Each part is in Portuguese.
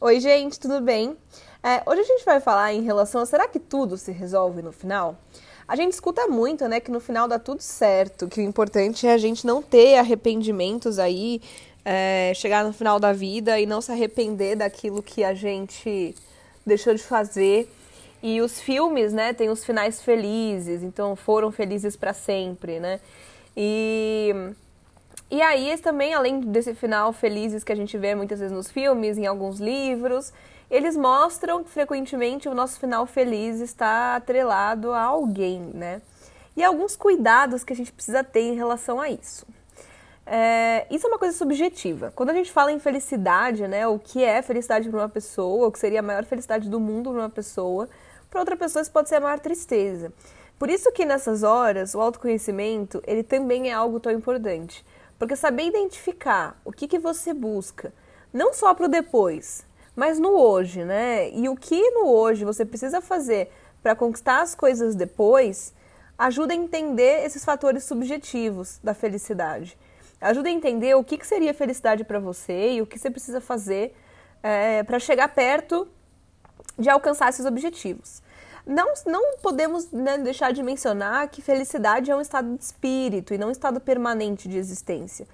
Oi, gente, tudo bem? É, hoje a gente vai falar em relação a será que tudo se resolve no final? A gente escuta muito, né, que no final dá tudo certo, que o importante é a gente não ter arrependimentos aí, é, chegar no final da vida e não se arrepender daquilo que a gente deixou de fazer. E os filmes, né, tem os finais felizes, então foram felizes para sempre, né? E e aí, também, além desse final felizes que a gente vê muitas vezes nos filmes, em alguns livros, eles mostram que frequentemente o nosso final feliz está atrelado a alguém, né? E alguns cuidados que a gente precisa ter em relação a isso. É, isso é uma coisa subjetiva. Quando a gente fala em felicidade, né, o que é felicidade para uma pessoa, o que seria a maior felicidade do mundo para uma pessoa, para outra pessoa isso pode ser a maior tristeza. Por isso que nessas horas o autoconhecimento ele também é algo tão importante, porque saber identificar o que, que você busca, não só para o depois, mas no hoje, né? E o que no hoje você precisa fazer para conquistar as coisas depois, ajuda a entender esses fatores subjetivos da felicidade. Ajuda a entender o que, que seria felicidade para você e o que você precisa fazer é, para chegar perto de alcançar esses objetivos. Não, não podemos né, deixar de mencionar que felicidade é um estado de espírito e não um estado permanente de existência.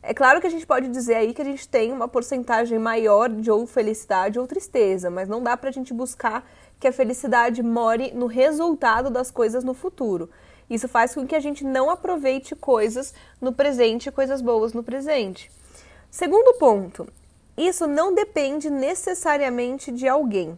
É claro que a gente pode dizer aí que a gente tem uma porcentagem maior de ou felicidade ou tristeza, mas não dá para a gente buscar que a felicidade more no resultado das coisas no futuro. Isso faz com que a gente não aproveite coisas no presente, coisas boas no presente. Segundo ponto, isso não depende necessariamente de alguém.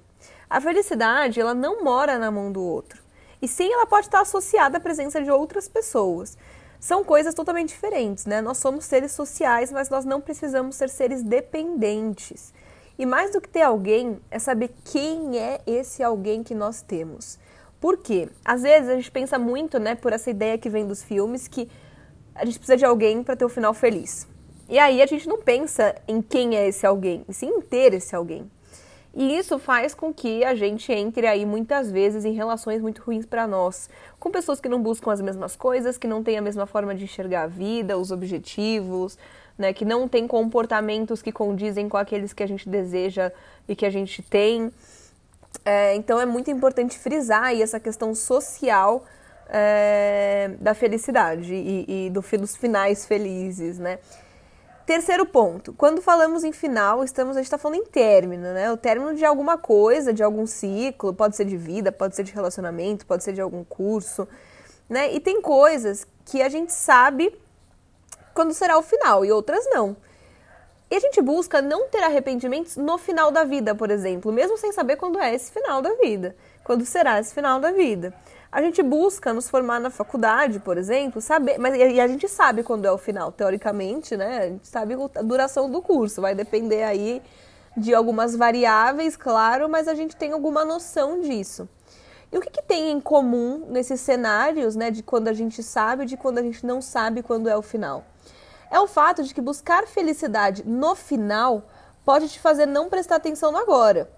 A felicidade, ela não mora na mão do outro. E sim, ela pode estar associada à presença de outras pessoas são coisas totalmente diferentes, né? Nós somos seres sociais, mas nós não precisamos ser seres dependentes. E mais do que ter alguém, é saber quem é esse alguém que nós temos. Por quê? Às vezes a gente pensa muito, né, por essa ideia que vem dos filmes, que a gente precisa de alguém para ter o um final feliz. E aí a gente não pensa em quem é esse alguém, e sim em ter esse alguém. E isso faz com que a gente entre aí muitas vezes em relações muito ruins para nós, com pessoas que não buscam as mesmas coisas, que não têm a mesma forma de enxergar a vida, os objetivos, né, que não têm comportamentos que condizem com aqueles que a gente deseja e que a gente tem. É, então é muito importante frisar aí essa questão social é, da felicidade e, e do, dos finais felizes, né? Terceiro ponto, quando falamos em final, estamos, a gente está falando em término, né? O término de alguma coisa, de algum ciclo, pode ser de vida, pode ser de relacionamento, pode ser de algum curso, né? E tem coisas que a gente sabe quando será o final e outras não. E a gente busca não ter arrependimentos no final da vida, por exemplo, mesmo sem saber quando é esse final da vida, quando será esse final da vida. A gente busca nos formar na faculdade, por exemplo, saber, mas e a gente sabe quando é o final, teoricamente, né? A gente sabe a duração do curso, vai depender aí de algumas variáveis, claro, mas a gente tem alguma noção disso. E o que, que tem em comum nesses cenários, né, de quando a gente sabe e de quando a gente não sabe quando é o final? É o fato de que buscar felicidade no final pode te fazer não prestar atenção no agora.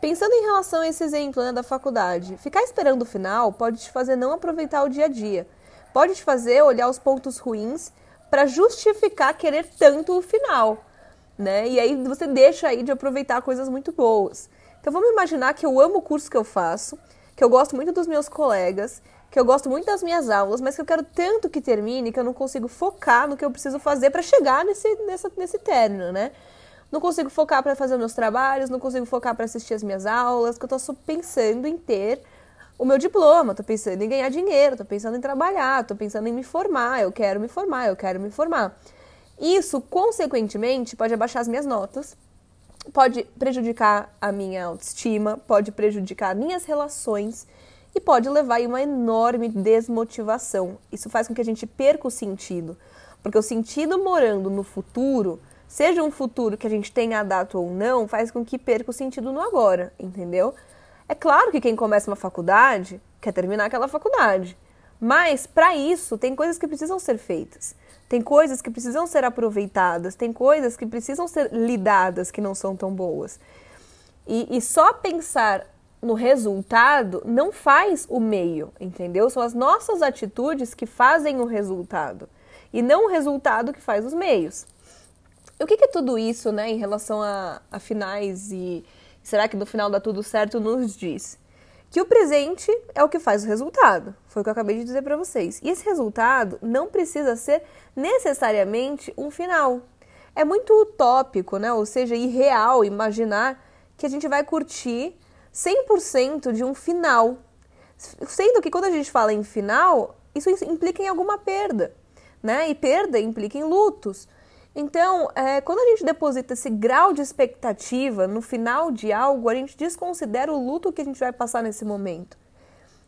Pensando em relação a esse exemplo né, da faculdade, ficar esperando o final pode te fazer não aproveitar o dia a dia. Pode te fazer olhar os pontos ruins para justificar querer tanto o final. Né? E aí você deixa aí de aproveitar coisas muito boas. Então vamos imaginar que eu amo o curso que eu faço, que eu gosto muito dos meus colegas, que eu gosto muito das minhas aulas, mas que eu quero tanto que termine que eu não consigo focar no que eu preciso fazer para chegar nesse, nessa, nesse término, né? Não consigo focar para fazer meus trabalhos, não consigo focar para assistir as minhas aulas, que eu estou pensando em ter o meu diploma, estou pensando em ganhar dinheiro, estou pensando em trabalhar, estou pensando em me formar, eu quero me formar, eu quero me formar. Isso, consequentemente, pode abaixar as minhas notas, pode prejudicar a minha autoestima, pode prejudicar minhas relações e pode levar a uma enorme desmotivação. Isso faz com que a gente perca o sentido, porque o sentido morando no futuro seja um futuro que a gente tenha a data ou não, faz com que perca o sentido no agora, entendeu? É claro que quem começa uma faculdade quer terminar aquela faculdade, mas para isso tem coisas que precisam ser feitas. Tem coisas que precisam ser aproveitadas, tem coisas que precisam ser lidadas que não são tão boas. E, e só pensar no resultado não faz o meio, entendeu? São as nossas atitudes que fazem o resultado e não o resultado que faz os meios. O que, que é tudo isso, né, em relação a, a finais e será que no final dá tudo certo nos diz? Que o presente é o que faz o resultado. Foi o que eu acabei de dizer para vocês. E esse resultado não precisa ser necessariamente um final. É muito utópico, né? Ou seja, irreal imaginar que a gente vai curtir 100% de um final. Sendo que quando a gente fala em final, isso implica em alguma perda, né? E perda implica em lutos. Então, é, quando a gente deposita esse grau de expectativa no final de algo, a gente desconsidera o luto que a gente vai passar nesse momento.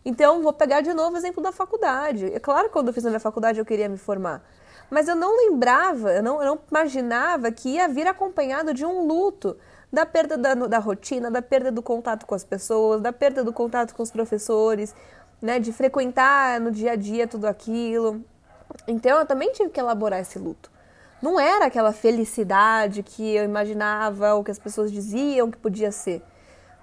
Então, vou pegar de novo o exemplo da faculdade. É claro que quando eu fiz a minha faculdade eu queria me formar, mas eu não lembrava, eu não, eu não imaginava que ia vir acompanhado de um luto, da perda da, da rotina, da perda do contato com as pessoas, da perda do contato com os professores, né, de frequentar no dia a dia tudo aquilo. Então, eu também tive que elaborar esse luto não era aquela felicidade que eu imaginava ou que as pessoas diziam que podia ser.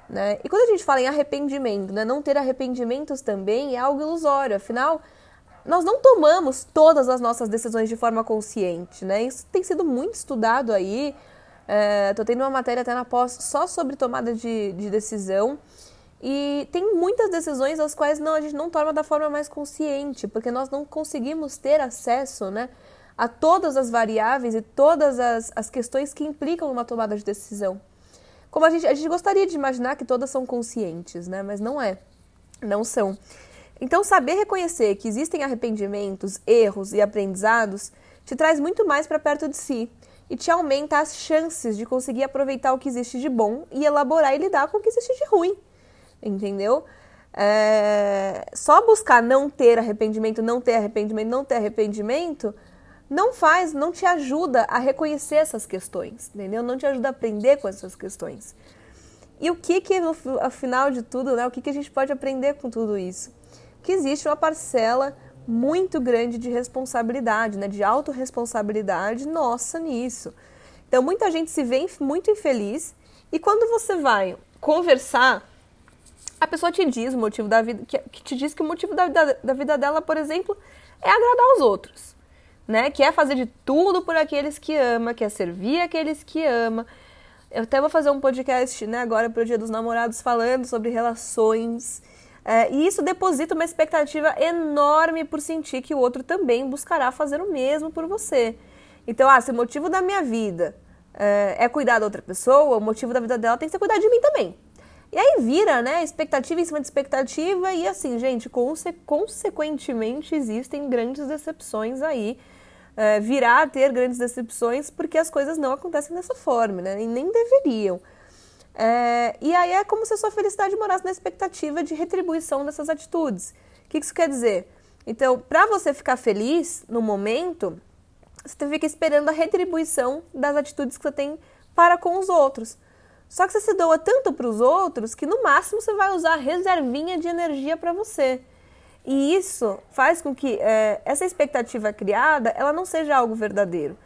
Né? E quando a gente fala em arrependimento, né, não ter arrependimentos também é algo ilusório, afinal, nós não tomamos todas as nossas decisões de forma consciente. Né? Isso tem sido muito estudado aí. Estou é, tendo uma matéria até na pós só sobre tomada de, de decisão. E tem muitas decisões as quais não, a gente não toma da forma mais consciente, porque nós não conseguimos ter acesso né, a todas as variáveis e todas as, as questões que implicam uma tomada de decisão. Como a gente, a gente gostaria de imaginar que todas são conscientes, né? mas não é. Não são. Então, saber reconhecer que existem arrependimentos, erros e aprendizados te traz muito mais para perto de si e te aumenta as chances de conseguir aproveitar o que existe de bom e elaborar e lidar com o que existe de ruim. Entendeu? É... Só buscar não ter arrependimento, não ter arrependimento, não ter arrependimento não faz, não te ajuda a reconhecer essas questões, entendeu? Não te ajuda a aprender com essas questões. E o que que, no final de tudo, né, o que que a gente pode aprender com tudo isso? Que existe uma parcela muito grande de responsabilidade, né, de autorresponsabilidade nossa nisso. Então, muita gente se vê muito infeliz e quando você vai conversar, a pessoa te diz o motivo da vida, que, que te diz que o motivo da, da, da vida dela, por exemplo, é agradar os outros né? Quer fazer de tudo por aqueles que ama, quer servir aqueles que ama. Eu até vou fazer um podcast, né, agora o Dia dos Namorados, falando sobre relações. É, e isso deposita uma expectativa enorme por sentir que o outro também buscará fazer o mesmo por você. Então, ah, se o motivo da minha vida é, é cuidar da outra pessoa, o motivo da vida dela tem que ser cuidar de mim também. E aí vira, né, expectativa em cima de expectativa, e assim, gente, conse consequentemente existem grandes decepções aí é, virá a ter grandes decepções porque as coisas não acontecem dessa forma, né? E nem deveriam. É, e aí é como se a sua felicidade morasse na expectativa de retribuição dessas atitudes. O que isso quer dizer? Então, para você ficar feliz no momento, você fica esperando a retribuição das atitudes que você tem para com os outros. Só que você se doa tanto para os outros que no máximo você vai usar a reservinha de energia para você. E isso faz com que é, essa expectativa criada ela não seja algo verdadeiro.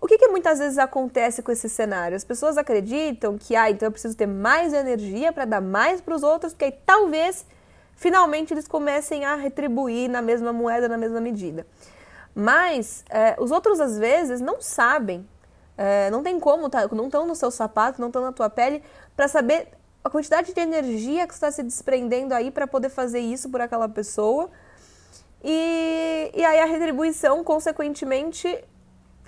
O que, que, muitas vezes acontece com esse cenário? As pessoas acreditam que, ah, então eu preciso ter mais energia para dar mais para os outros, porque aí talvez finalmente eles comecem a retribuir na mesma moeda, na mesma medida. Mas é, os outros, às vezes, não sabem, é, não tem como, tá, não estão no seu sapato, não estão na tua pele, para saber a quantidade de energia que está se desprendendo aí para poder fazer isso por aquela pessoa. E, e aí a retribuição, consequentemente,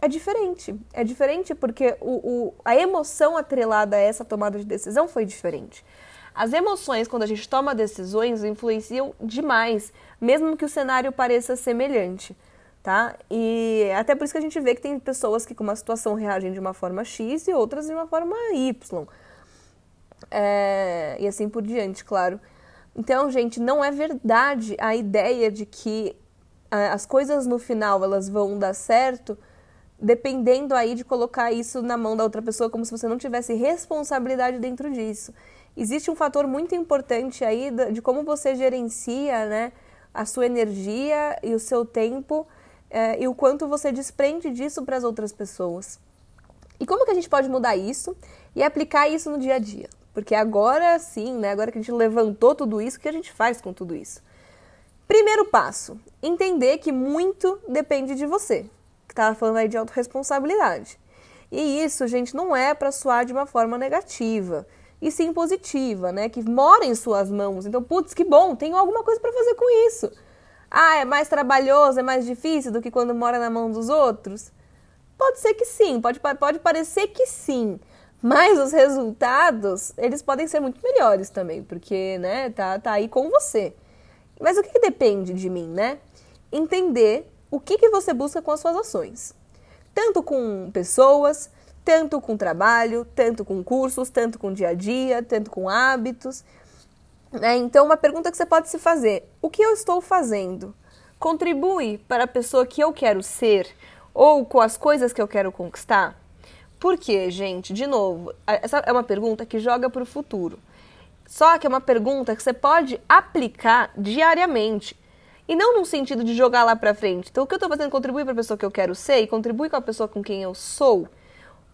é diferente. É diferente porque o, o, a emoção atrelada a essa tomada de decisão foi diferente. As emoções, quando a gente toma decisões, influenciam demais, mesmo que o cenário pareça semelhante. Tá? E até por isso que a gente vê que tem pessoas que com uma situação reagem de uma forma X e outras de uma forma Y é, e assim por diante, claro. Então, gente, não é verdade a ideia de que é, as coisas no final elas vão dar certo dependendo aí de colocar isso na mão da outra pessoa como se você não tivesse responsabilidade dentro disso. Existe um fator muito importante aí de como você gerencia né, a sua energia e o seu tempo é, e o quanto você desprende disso para as outras pessoas. E como que a gente pode mudar isso e aplicar isso no dia a dia? Porque agora sim, né, agora que a gente levantou tudo isso, o que a gente faz com tudo isso? Primeiro passo, entender que muito depende de você, que estava falando aí de autorresponsabilidade. E isso, gente, não é para soar de uma forma negativa, e sim positiva, né? Que mora em suas mãos. Então, putz, que bom, tenho alguma coisa para fazer com isso. Ah, é mais trabalhoso, é mais difícil do que quando mora na mão dos outros? Pode ser que sim, pode, pode parecer que sim. Mas os resultados, eles podem ser muito melhores também, porque, né, tá, tá aí com você. Mas o que, que depende de mim, né? Entender o que, que você busca com as suas ações. Tanto com pessoas, tanto com trabalho, tanto com cursos, tanto com dia a dia, tanto com hábitos. Né? Então, uma pergunta que você pode se fazer: o que eu estou fazendo? Contribui para a pessoa que eu quero ser ou com as coisas que eu quero conquistar? Por quê, gente? De novo, essa é uma pergunta que joga para o futuro. Só que é uma pergunta que você pode aplicar diariamente. E não no sentido de jogar lá para frente. Então, o que eu estou fazendo contribui para a pessoa que eu quero ser e contribui com a pessoa com quem eu sou?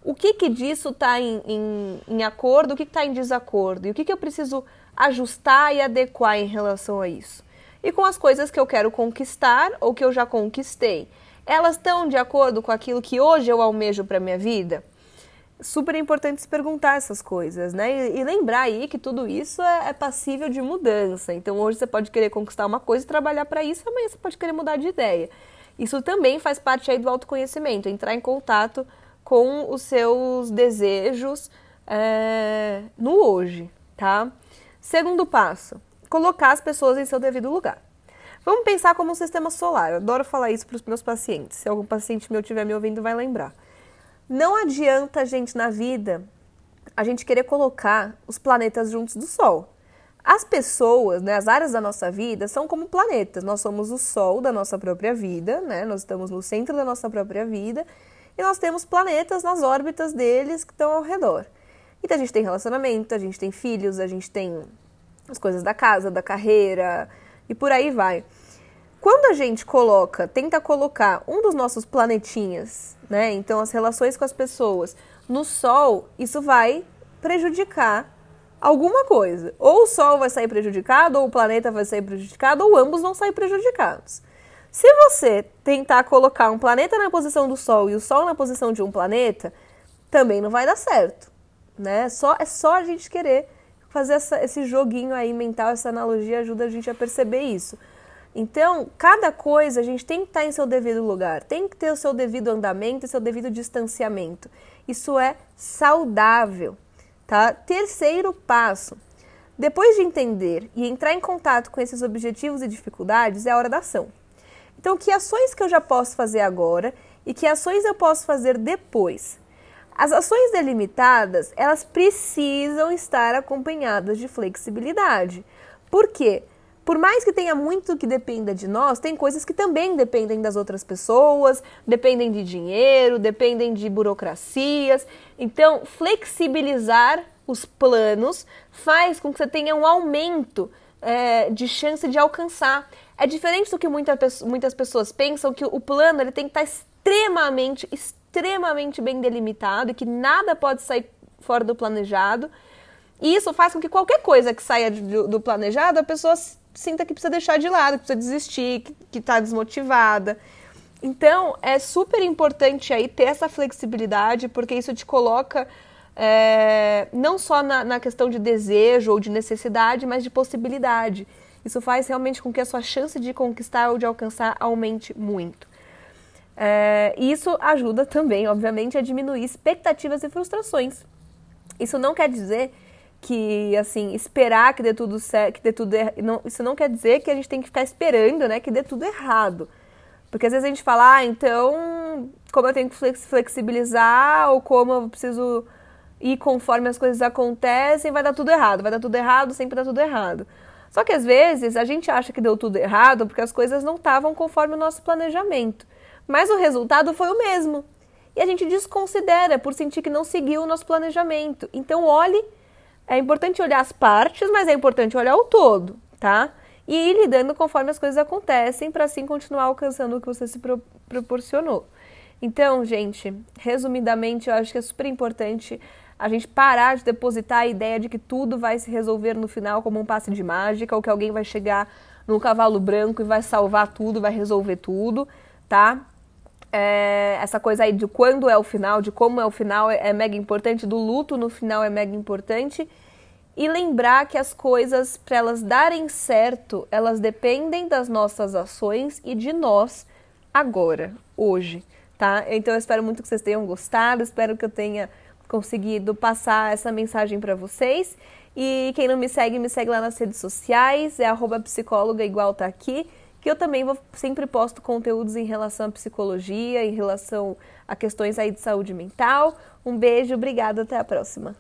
O que, que disso está em, em, em, acordo, o que está em desacordo? E o que, que eu preciso ajustar e adequar em relação a isso? E com as coisas que eu quero conquistar ou que eu já conquistei. Elas estão de acordo com aquilo que hoje eu almejo para minha vida? Super importante se perguntar essas coisas, né? E, e lembrar aí que tudo isso é, é, passível de mudança. Então hoje você pode querer conquistar uma coisa e trabalhar para isso, amanhã você pode querer mudar de ideia. Isso também faz parte aí do autoconhecimento, entrar em contato com os seus desejos é, no hoje, tá? Segundo passo, colocar as pessoas em seu devido lugar. Vamos pensar como um sistema solar. Eu adoro falar isso para os meus pacientes. Se algum paciente meu estiver me ouvindo, vai lembrar. Não adianta a gente na vida a gente querer colocar os planetas juntos do Sol. As pessoas, né, as áreas da nossa vida são como planetas. Nós somos o Sol da nossa própria vida, né? Nós estamos no centro da nossa própria vida e nós temos planetas nas órbitas deles que estão ao redor. Então a gente tem relacionamento, a gente tem filhos, a gente tem as coisas da casa, da carreira e por aí vai. Quando a gente coloca, tenta colocar um dos nossos planetinhas, né? Então as relações com as pessoas no Sol, isso vai prejudicar alguma coisa. Ou o Sol vai sair prejudicado, ou o planeta vai sair prejudicado, ou ambos vão sair prejudicados. Se você tentar colocar um planeta na posição do Sol e o Sol na posição de um planeta, também não vai dar certo, né? Só é só a gente querer fazer essa, esse joguinho aí mental, essa analogia ajuda a gente a perceber isso. Então, cada coisa a gente tem que estar em seu devido lugar, tem que ter o seu devido andamento e seu devido distanciamento. Isso é saudável, tá? Terceiro passo. Depois de entender e entrar em contato com esses objetivos e dificuldades, é a hora da ação. Então, que ações que eu já posso fazer agora e que ações eu posso fazer depois? As ações delimitadas, elas precisam estar acompanhadas de flexibilidade. Por quê? Por mais que tenha muito que dependa de nós, tem coisas que também dependem das outras pessoas, dependem de dinheiro, dependem de burocracias. Então, flexibilizar os planos faz com que você tenha um aumento é, de chance de alcançar. É diferente do que muita, muitas pessoas pensam que o plano ele tem que estar extremamente, extremamente bem delimitado e que nada pode sair fora do planejado. E isso faz com que qualquer coisa que saia do, do planejado, a pessoa sinta que precisa deixar de lado, que precisa desistir, que está desmotivada. Então, é super importante aí ter essa flexibilidade, porque isso te coloca é, não só na, na, questão de desejo ou de necessidade, mas de possibilidade. Isso faz realmente com que a sua chance de conquistar ou de alcançar aumente muito. É, isso ajuda também, obviamente, a diminuir expectativas e frustrações. Isso não quer dizer que assim esperar que dê tudo certo, que dê tudo er... não, isso não quer dizer que a gente tem que ficar esperando, né, que dê tudo errado. Porque às vezes a gente fala, ah, então, como eu tenho que flexibilizar ou como eu preciso ir conforme as coisas acontecem, vai dar tudo errado, vai dar tudo errado, sempre dá tudo errado. Só que às vezes a gente acha que deu tudo errado porque as coisas não estavam conforme o nosso planejamento. Mas o resultado foi o mesmo. E a gente desconsidera por sentir que não seguiu o nosso planejamento. Então olhe é importante olhar as partes, mas é importante olhar o todo, tá? E ir lidando conforme as coisas acontecem, para assim continuar alcançando o que você se pro proporcionou. Então, gente, resumidamente, eu acho que é super importante a gente parar de depositar a ideia de que tudo vai se resolver no final como um passe de mágica, ou que alguém vai chegar num cavalo branco e vai salvar tudo, vai resolver tudo, tá? É, essa coisa aí de quando é o final, de como é o final é, é mega importante, do luto no final é mega importante. E lembrar que as coisas, para elas darem certo, elas dependem das nossas ações e de nós agora, hoje, tá? Então eu espero muito que vocês tenham gostado, espero que eu tenha conseguido passar essa mensagem para vocês. E quem não me segue, me segue lá nas redes sociais, é arroba psicóloga igual tá aqui, que eu também vou, sempre posto conteúdos em relação à psicologia, em relação a questões aí de saúde mental. Um beijo, obrigada, até a próxima.